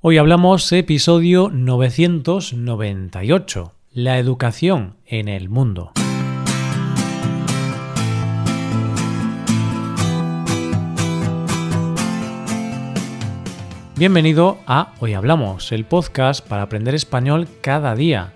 Hoy hablamos episodio 998, la educación en el mundo. Bienvenido a Hoy Hablamos, el podcast para aprender español cada día.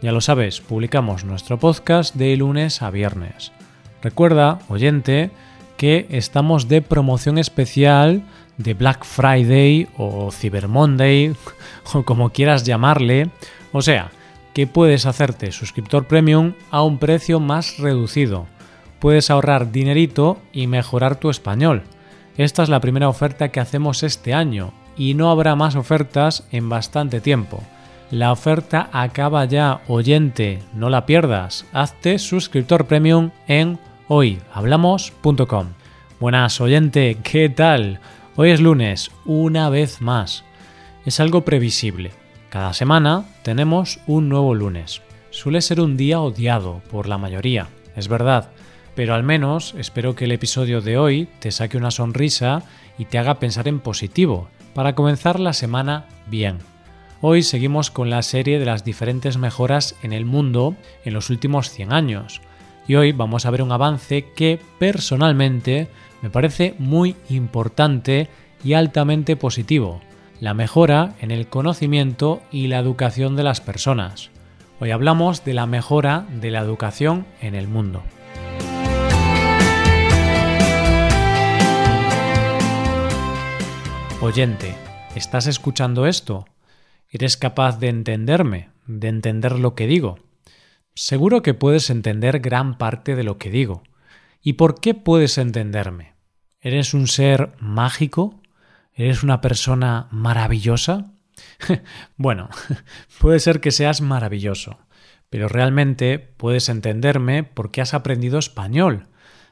Ya lo sabes, publicamos nuestro podcast de lunes a viernes. Recuerda, oyente, que estamos de promoción especial de Black Friday o Cyber Monday o como quieras llamarle. O sea, que puedes hacerte suscriptor premium a un precio más reducido. Puedes ahorrar dinerito y mejorar tu español. Esta es la primera oferta que hacemos este año y no habrá más ofertas en bastante tiempo. La oferta acaba ya, oyente, no la pierdas. Hazte suscriptor premium en hoyhablamos.com. Buenas, oyente, ¿qué tal? Hoy es lunes, una vez más. Es algo previsible. Cada semana tenemos un nuevo lunes. Suele ser un día odiado por la mayoría, es verdad, pero al menos espero que el episodio de hoy te saque una sonrisa y te haga pensar en positivo, para comenzar la semana bien. Hoy seguimos con la serie de las diferentes mejoras en el mundo en los últimos 100 años, y hoy vamos a ver un avance que personalmente me parece muy importante y altamente positivo, la mejora en el conocimiento y la educación de las personas. Hoy hablamos de la mejora de la educación en el mundo. Oyente, ¿estás escuchando esto? ¿Eres capaz de entenderme, de entender lo que digo? Seguro que puedes entender gran parte de lo que digo. ¿Y por qué puedes entenderme? ¿Eres un ser mágico? ¿Eres una persona maravillosa? bueno, puede ser que seas maravilloso, pero realmente puedes entenderme porque has aprendido español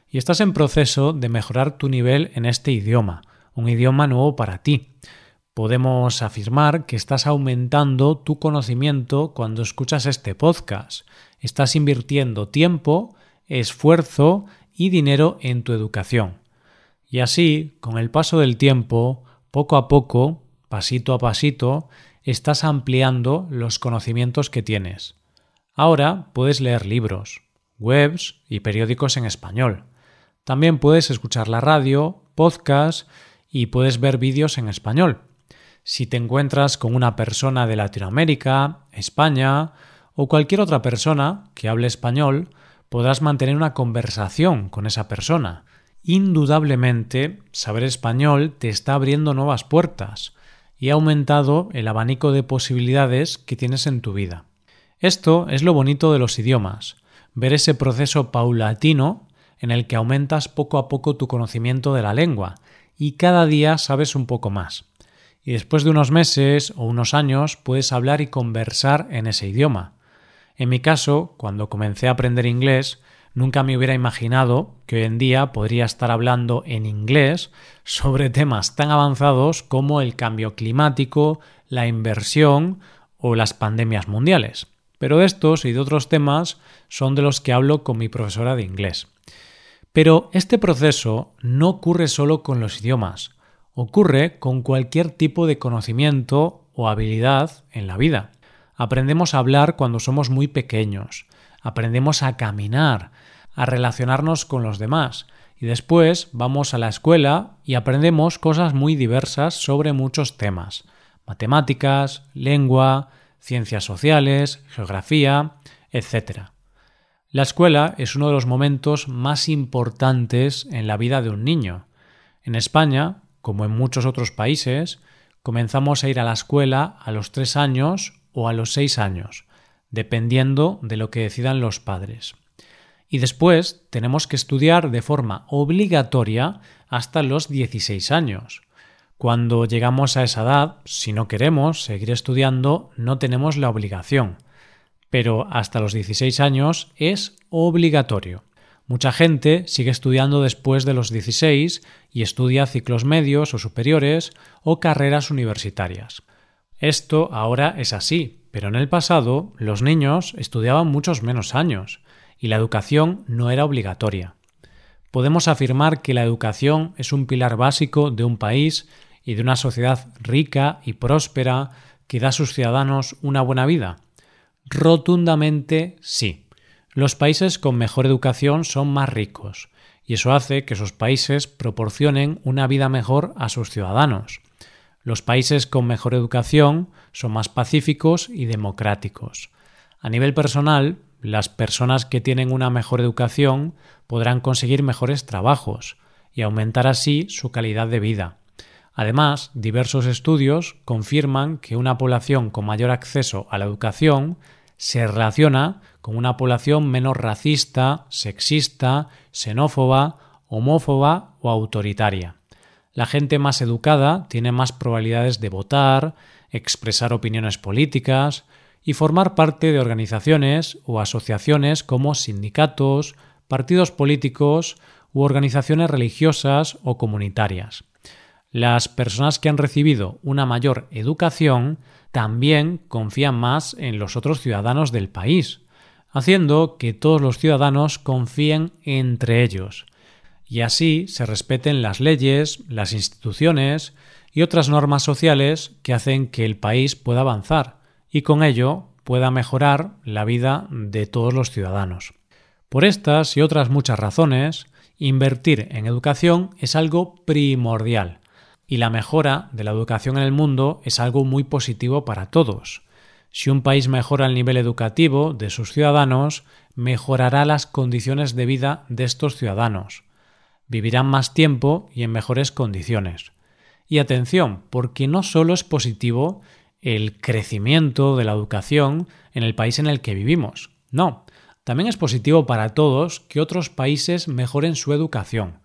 y estás en proceso de mejorar tu nivel en este idioma, un idioma nuevo para ti. Podemos afirmar que estás aumentando tu conocimiento cuando escuchas este podcast. Estás invirtiendo tiempo, esfuerzo y dinero en tu educación. Y así, con el paso del tiempo, poco a poco, pasito a pasito, estás ampliando los conocimientos que tienes. Ahora puedes leer libros, webs y periódicos en español. También puedes escuchar la radio, podcast y puedes ver vídeos en español. Si te encuentras con una persona de Latinoamérica, España o cualquier otra persona que hable español, podrás mantener una conversación con esa persona Indudablemente, saber español te está abriendo nuevas puertas y ha aumentado el abanico de posibilidades que tienes en tu vida. Esto es lo bonito de los idiomas, ver ese proceso paulatino en el que aumentas poco a poco tu conocimiento de la lengua y cada día sabes un poco más. Y después de unos meses o unos años puedes hablar y conversar en ese idioma. En mi caso, cuando comencé a aprender inglés, Nunca me hubiera imaginado que hoy en día podría estar hablando en inglés sobre temas tan avanzados como el cambio climático, la inversión o las pandemias mundiales. Pero de estos y de otros temas son de los que hablo con mi profesora de inglés. Pero este proceso no ocurre solo con los idiomas, ocurre con cualquier tipo de conocimiento o habilidad en la vida. Aprendemos a hablar cuando somos muy pequeños, aprendemos a caminar, a relacionarnos con los demás. Y después vamos a la escuela y aprendemos cosas muy diversas sobre muchos temas. Matemáticas, lengua, ciencias sociales, geografía, etc. La escuela es uno de los momentos más importantes en la vida de un niño. En España, como en muchos otros países, comenzamos a ir a la escuela a los tres años o a los seis años, dependiendo de lo que decidan los padres. Y después tenemos que estudiar de forma obligatoria hasta los 16 años. Cuando llegamos a esa edad, si no queremos seguir estudiando, no tenemos la obligación. Pero hasta los 16 años es obligatorio. Mucha gente sigue estudiando después de los 16 y estudia ciclos medios o superiores o carreras universitarias. Esto ahora es así, pero en el pasado los niños estudiaban muchos menos años y la educación no era obligatoria. Podemos afirmar que la educación es un pilar básico de un país y de una sociedad rica y próspera que da a sus ciudadanos una buena vida? Rotundamente sí. Los países con mejor educación son más ricos, y eso hace que esos países proporcionen una vida mejor a sus ciudadanos. Los países con mejor educación son más pacíficos y democráticos. A nivel personal, las personas que tienen una mejor educación podrán conseguir mejores trabajos y aumentar así su calidad de vida. Además, diversos estudios confirman que una población con mayor acceso a la educación se relaciona con una población menos racista, sexista, xenófoba, homófoba o autoritaria. La gente más educada tiene más probabilidades de votar, expresar opiniones políticas y formar parte de organizaciones o asociaciones como sindicatos, partidos políticos u organizaciones religiosas o comunitarias. Las personas que han recibido una mayor educación también confían más en los otros ciudadanos del país, haciendo que todos los ciudadanos confíen entre ellos, y así se respeten las leyes, las instituciones y otras normas sociales que hacen que el país pueda avanzar y con ello pueda mejorar la vida de todos los ciudadanos. Por estas y otras muchas razones, invertir en educación es algo primordial y la mejora de la educación en el mundo es algo muy positivo para todos. Si un país mejora el nivel educativo de sus ciudadanos, mejorará las condiciones de vida de estos ciudadanos. Vivirán más tiempo y en mejores condiciones. Y atención, porque no solo es positivo el crecimiento de la educación en el país en el que vivimos. No, también es positivo para todos que otros países mejoren su educación,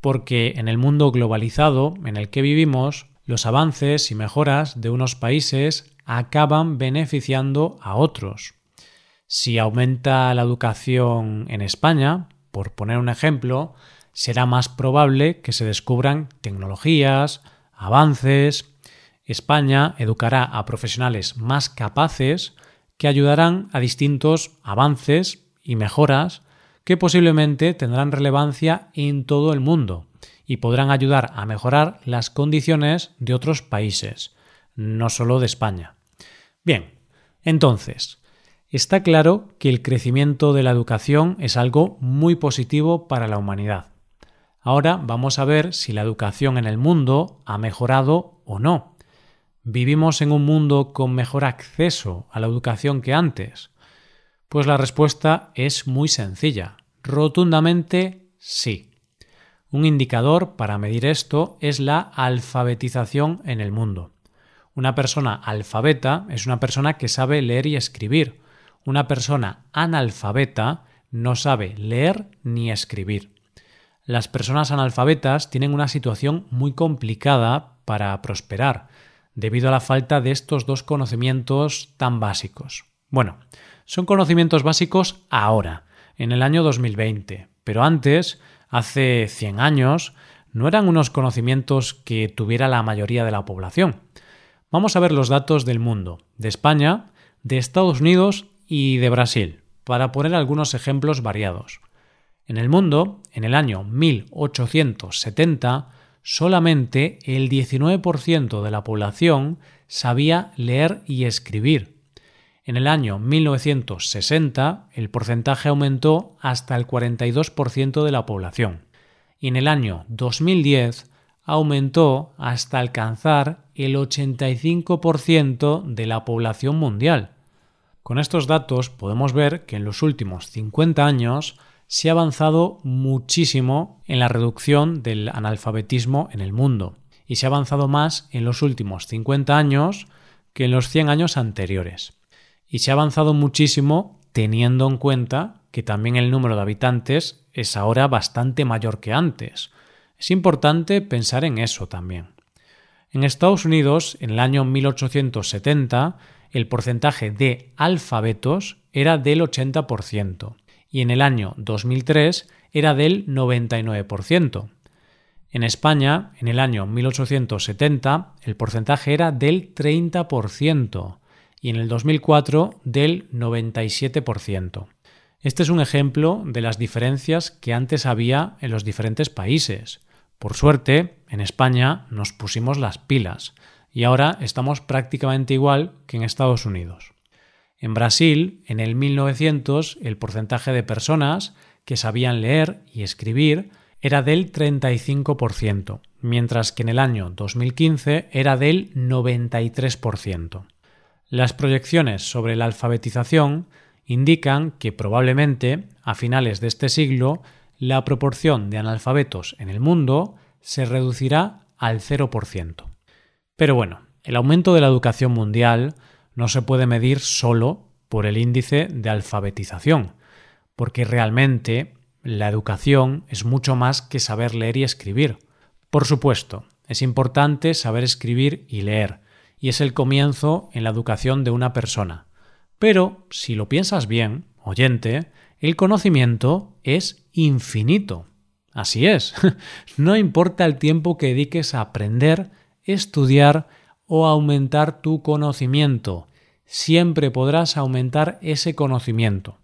porque en el mundo globalizado en el que vivimos, los avances y mejoras de unos países acaban beneficiando a otros. Si aumenta la educación en España, por poner un ejemplo, será más probable que se descubran tecnologías, avances. España educará a profesionales más capaces que ayudarán a distintos avances y mejoras que posiblemente tendrán relevancia en todo el mundo y podrán ayudar a mejorar las condiciones de otros países, no solo de España. Bien, entonces, está claro que el crecimiento de la educación es algo muy positivo para la humanidad. Ahora vamos a ver si la educación en el mundo ha mejorado o no. ¿Vivimos en un mundo con mejor acceso a la educación que antes? Pues la respuesta es muy sencilla. Rotundamente sí. Un indicador para medir esto es la alfabetización en el mundo. Una persona alfabeta es una persona que sabe leer y escribir. Una persona analfabeta no sabe leer ni escribir. Las personas analfabetas tienen una situación muy complicada para prosperar, debido a la falta de estos dos conocimientos tan básicos. Bueno, son conocimientos básicos ahora, en el año 2020, pero antes hace 100 años, no eran unos conocimientos que tuviera la mayoría de la población. Vamos a ver los datos del mundo, de España, de Estados Unidos y de Brasil, para poner algunos ejemplos variados. En el mundo, en el año 1870, solamente el 19% de la población sabía leer y escribir, en el año 1960 el porcentaje aumentó hasta el 42% de la población y en el año 2010 aumentó hasta alcanzar el 85% de la población mundial. Con estos datos podemos ver que en los últimos 50 años se ha avanzado muchísimo en la reducción del analfabetismo en el mundo y se ha avanzado más en los últimos 50 años que en los 100 años anteriores y se ha avanzado muchísimo teniendo en cuenta que también el número de habitantes es ahora bastante mayor que antes. Es importante pensar en eso también. En Estados Unidos, en el año 1870, el porcentaje de alfabetos era del 80% y en el año 2003 era del 99%. En España, en el año 1870, el porcentaje era del 30% y en el 2004 del 97%. Este es un ejemplo de las diferencias que antes había en los diferentes países. Por suerte, en España nos pusimos las pilas y ahora estamos prácticamente igual que en Estados Unidos. En Brasil, en el 1900, el porcentaje de personas que sabían leer y escribir era del 35%, mientras que en el año 2015 era del 93%. Las proyecciones sobre la alfabetización indican que probablemente a finales de este siglo la proporción de analfabetos en el mundo se reducirá al 0%. Pero bueno, el aumento de la educación mundial no se puede medir solo por el índice de alfabetización, porque realmente la educación es mucho más que saber leer y escribir. Por supuesto, es importante saber escribir y leer, y es el comienzo en la educación de una persona. Pero, si lo piensas bien, oyente, el conocimiento es infinito. Así es. no importa el tiempo que dediques a aprender, estudiar o aumentar tu conocimiento, siempre podrás aumentar ese conocimiento.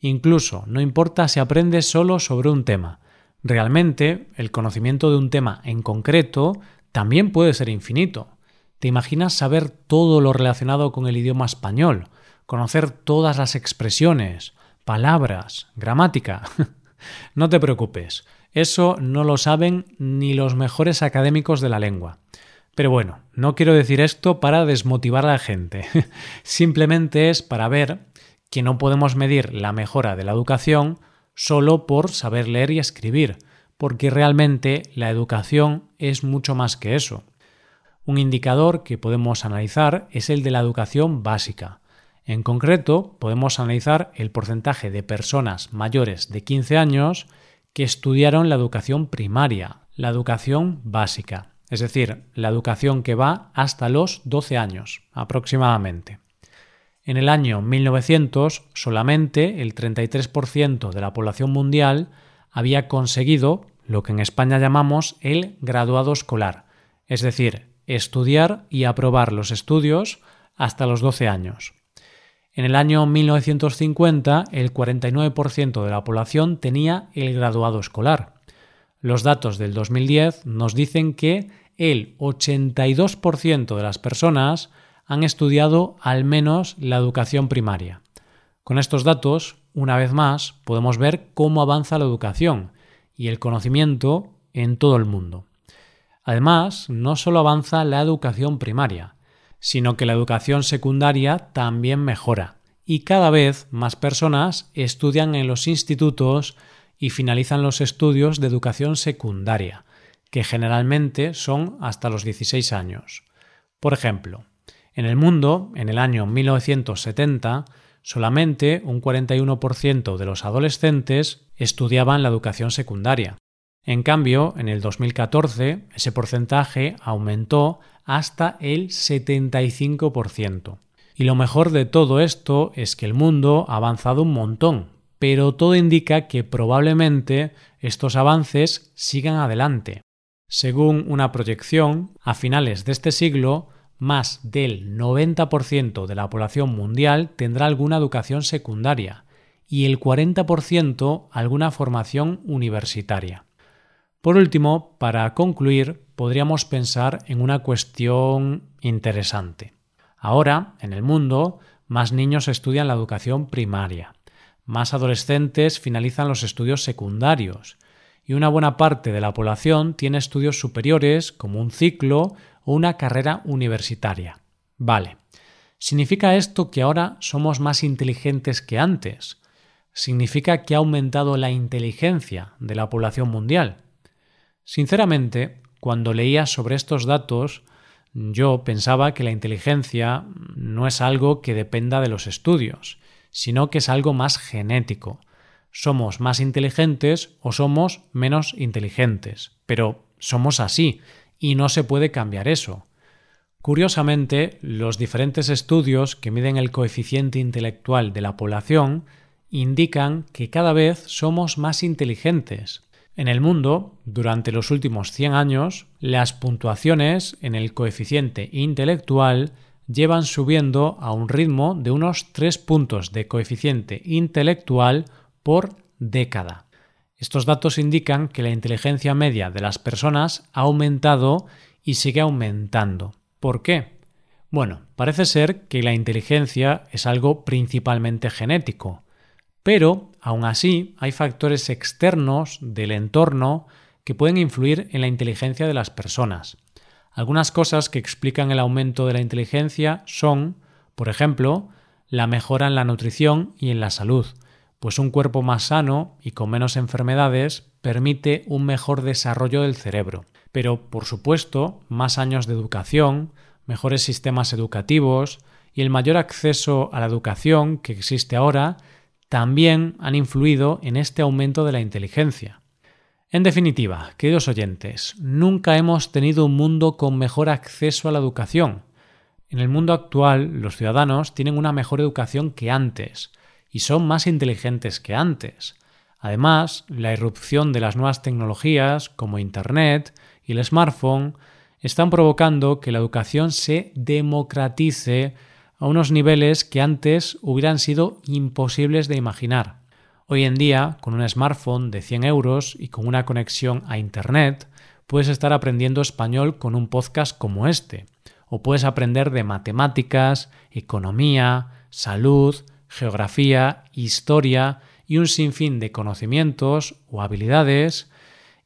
Incluso, no importa si aprendes solo sobre un tema. Realmente, el conocimiento de un tema en concreto también puede ser infinito. ¿Te imaginas saber todo lo relacionado con el idioma español? Conocer todas las expresiones, palabras, gramática. no te preocupes, eso no lo saben ni los mejores académicos de la lengua. Pero bueno, no quiero decir esto para desmotivar a la gente, simplemente es para ver que no podemos medir la mejora de la educación solo por saber leer y escribir, porque realmente la educación es mucho más que eso. Un indicador que podemos analizar es el de la educación básica. En concreto, podemos analizar el porcentaje de personas mayores de 15 años que estudiaron la educación primaria, la educación básica, es decir, la educación que va hasta los 12 años aproximadamente. En el año 1900 solamente el 33% de la población mundial había conseguido lo que en España llamamos el graduado escolar, es decir, estudiar y aprobar los estudios hasta los 12 años. En el año 1950 el 49% de la población tenía el graduado escolar. Los datos del 2010 nos dicen que el 82% de las personas han estudiado al menos la educación primaria. Con estos datos, una vez más, podemos ver cómo avanza la educación y el conocimiento en todo el mundo. Además, no solo avanza la educación primaria, sino que la educación secundaria también mejora y cada vez más personas estudian en los institutos y finalizan los estudios de educación secundaria, que generalmente son hasta los 16 años. Por ejemplo, en el mundo, en el año 1970, solamente un 41% de los adolescentes estudiaban la educación secundaria. En cambio, en el 2014 ese porcentaje aumentó hasta el 75%. Y lo mejor de todo esto es que el mundo ha avanzado un montón, pero todo indica que probablemente estos avances sigan adelante. Según una proyección, a finales de este siglo, más del 90% de la población mundial tendrá alguna educación secundaria y el 40% alguna formación universitaria. Por último, para concluir, podríamos pensar en una cuestión interesante. Ahora, en el mundo, más niños estudian la educación primaria, más adolescentes finalizan los estudios secundarios, y una buena parte de la población tiene estudios superiores como un ciclo o una carrera universitaria. Vale. ¿Significa esto que ahora somos más inteligentes que antes? ¿Significa que ha aumentado la inteligencia de la población mundial? Sinceramente, cuando leía sobre estos datos, yo pensaba que la inteligencia no es algo que dependa de los estudios, sino que es algo más genético. Somos más inteligentes o somos menos inteligentes, pero somos así, y no se puede cambiar eso. Curiosamente, los diferentes estudios que miden el coeficiente intelectual de la población indican que cada vez somos más inteligentes. En el mundo, durante los últimos 100 años, las puntuaciones en el coeficiente intelectual llevan subiendo a un ritmo de unos 3 puntos de coeficiente intelectual por década. Estos datos indican que la inteligencia media de las personas ha aumentado y sigue aumentando. ¿Por qué? Bueno, parece ser que la inteligencia es algo principalmente genético, pero aún así hay factores externos del entorno que pueden influir en la inteligencia de las personas. Algunas cosas que explican el aumento de la inteligencia son, por ejemplo, la mejora en la nutrición y en la salud, pues un cuerpo más sano y con menos enfermedades permite un mejor desarrollo del cerebro. Pero, por supuesto, más años de educación, mejores sistemas educativos y el mayor acceso a la educación que existe ahora también han influido en este aumento de la inteligencia. En definitiva, queridos oyentes, nunca hemos tenido un mundo con mejor acceso a la educación. En el mundo actual, los ciudadanos tienen una mejor educación que antes y son más inteligentes que antes. Además, la irrupción de las nuevas tecnologías como Internet y el smartphone están provocando que la educación se democratice a unos niveles que antes hubieran sido imposibles de imaginar. Hoy en día, con un smartphone de 100 euros y con una conexión a Internet, puedes estar aprendiendo español con un podcast como este, o puedes aprender de matemáticas, economía, salud, geografía, historia y un sinfín de conocimientos o habilidades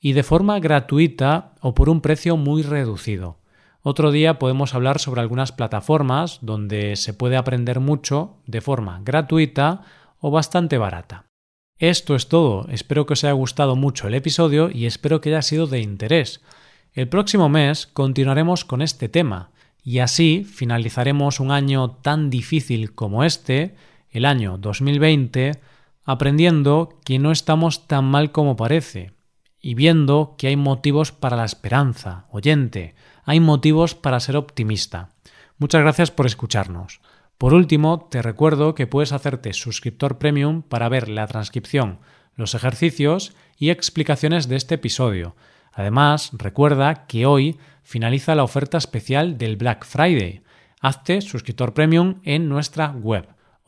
y de forma gratuita o por un precio muy reducido. Otro día podemos hablar sobre algunas plataformas donde se puede aprender mucho de forma gratuita o bastante barata. Esto es todo, espero que os haya gustado mucho el episodio y espero que haya sido de interés. El próximo mes continuaremos con este tema y así finalizaremos un año tan difícil como este, el año 2020, aprendiendo que no estamos tan mal como parece y viendo que hay motivos para la esperanza, oyente, hay motivos para ser optimista. Muchas gracias por escucharnos. Por último, te recuerdo que puedes hacerte suscriptor premium para ver la transcripción, los ejercicios y explicaciones de este episodio. Además, recuerda que hoy finaliza la oferta especial del Black Friday. Hazte suscriptor premium en nuestra web